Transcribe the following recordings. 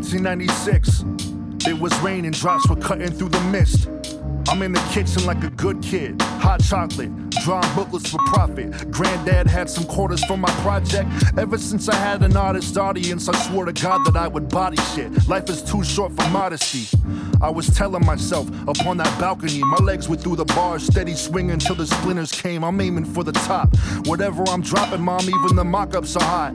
1996. It was raining, drops were cutting through the mist. I'm in the kitchen like a good kid. Hot chocolate, drawing booklets for profit. Granddad had some quarters for my project. Ever since I had an artist audience, I swore to God that I would body shit. Life is too short for modesty. I was telling myself upon that balcony, my legs were through the bars, steady swinging till the splinters came. I'm aiming for the top. Whatever I'm dropping, mom, even the mock ups are hot.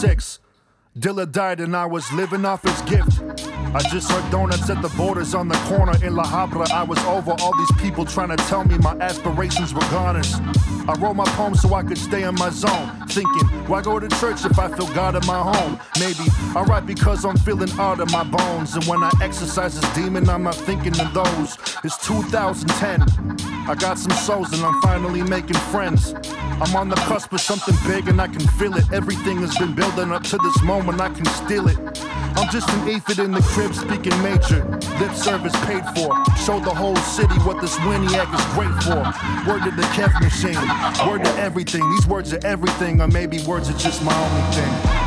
2006. Dilla died and I was living off his gift. I just heard donuts at the borders on the corner in La Habra. I was over all these people trying to tell me my aspirations were goners. I wrote my poems so I could stay in my zone. Thinking, why go to church if I feel God in my home? Maybe I write because I'm feeling art in my bones. And when I exercise this demon, I'm not thinking of those. It's 2010. I got some souls and I'm finally making friends. I'm on the cusp of something big and I can feel it. Everything has been building up to this moment, I can steal it. I'm just an aphid in the crib speaking major. Lip service paid for. Show the whole city what this Winiac is great for. Word to the Kev machine. Word to everything. These words are everything, or maybe words are just my only thing.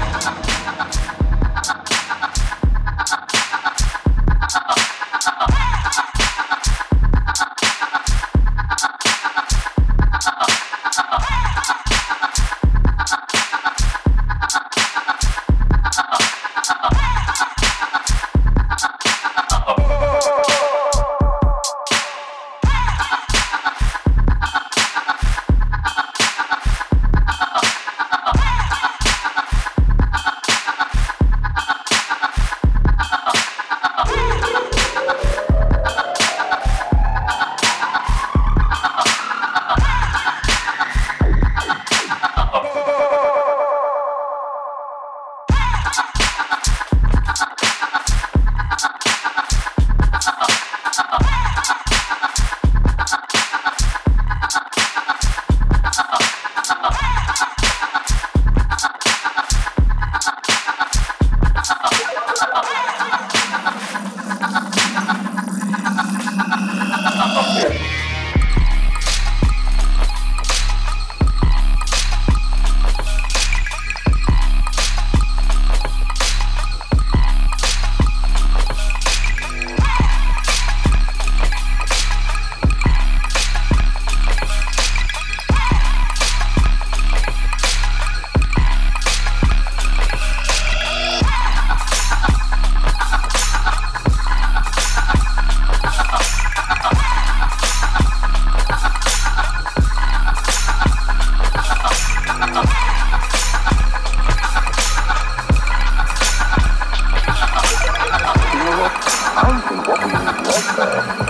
Yeah.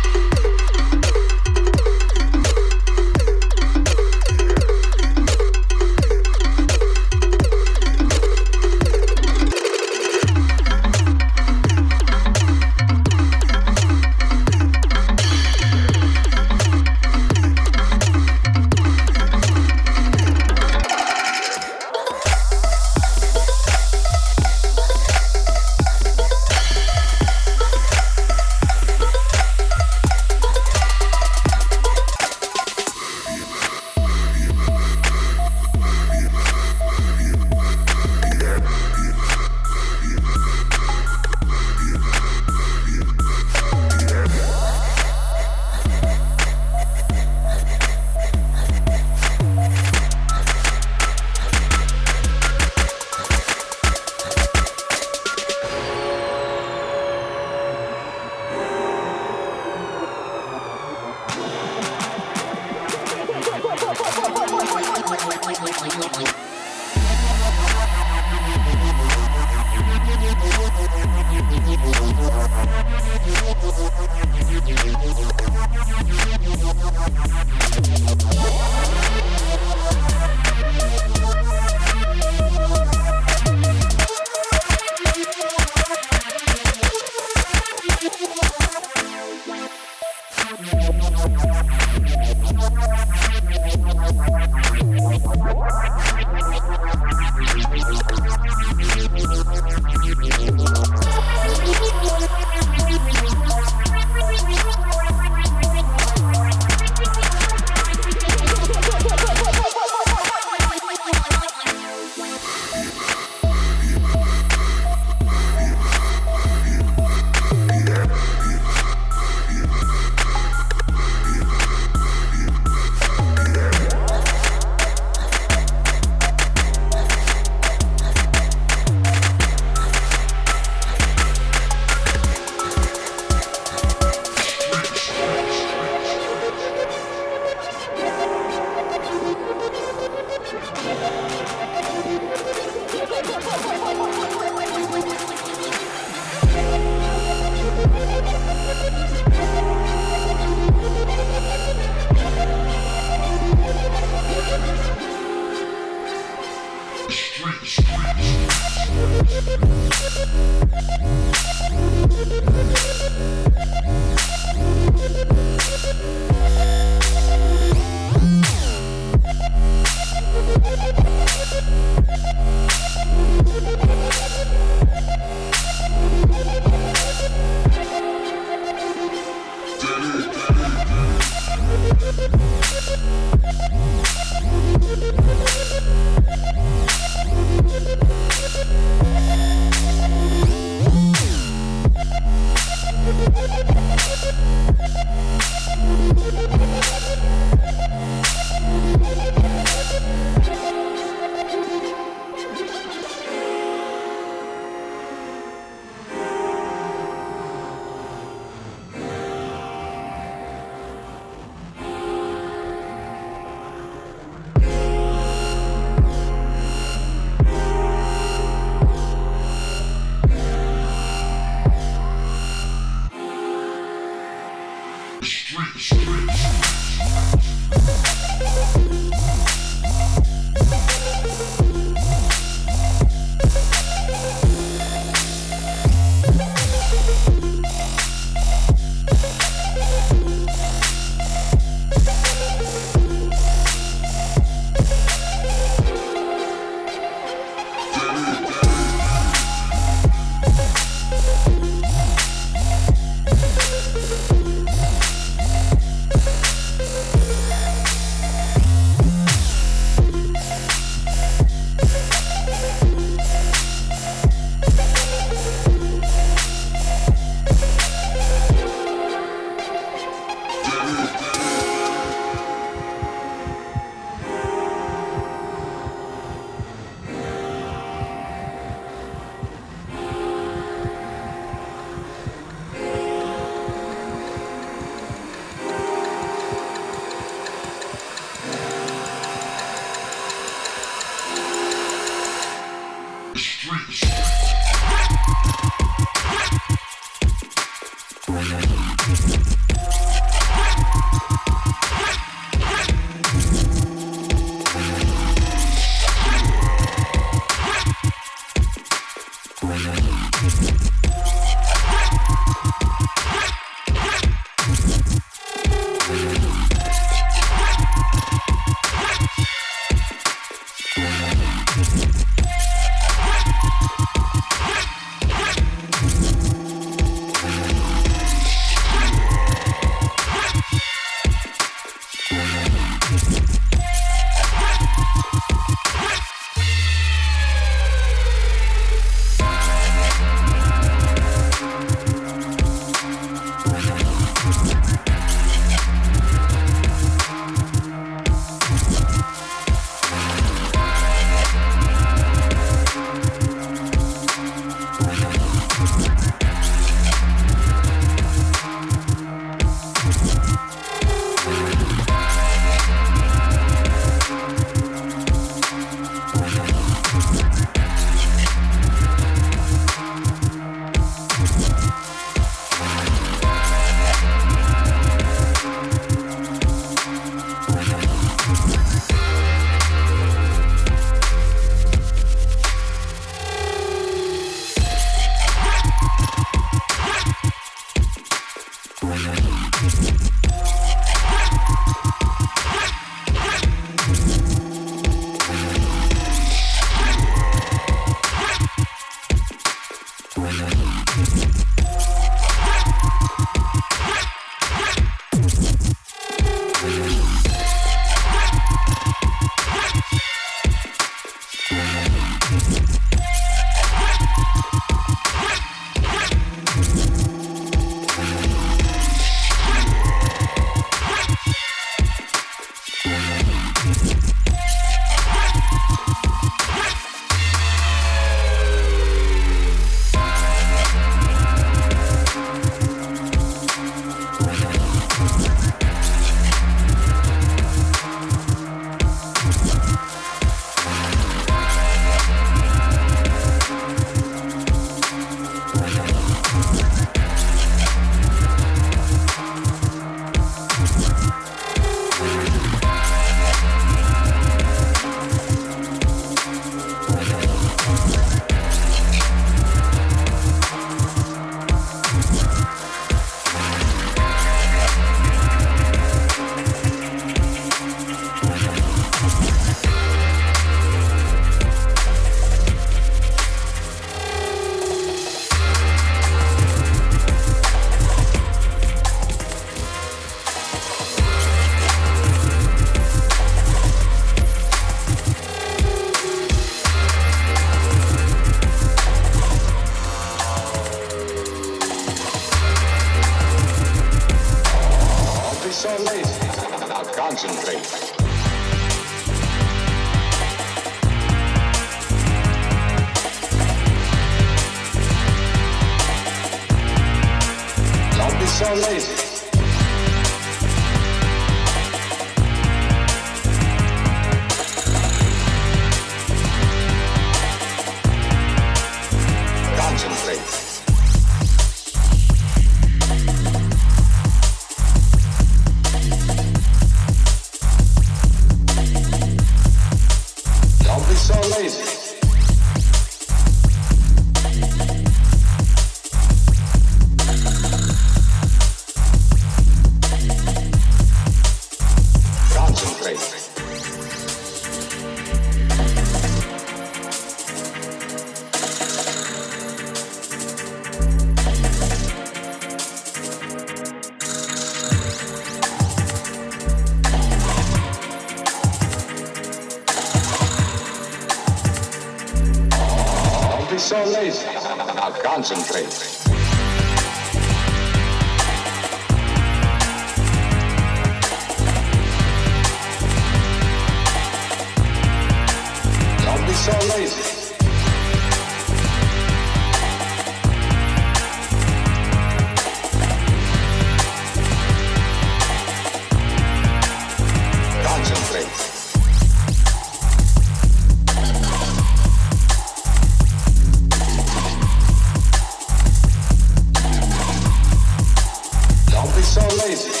So lazy.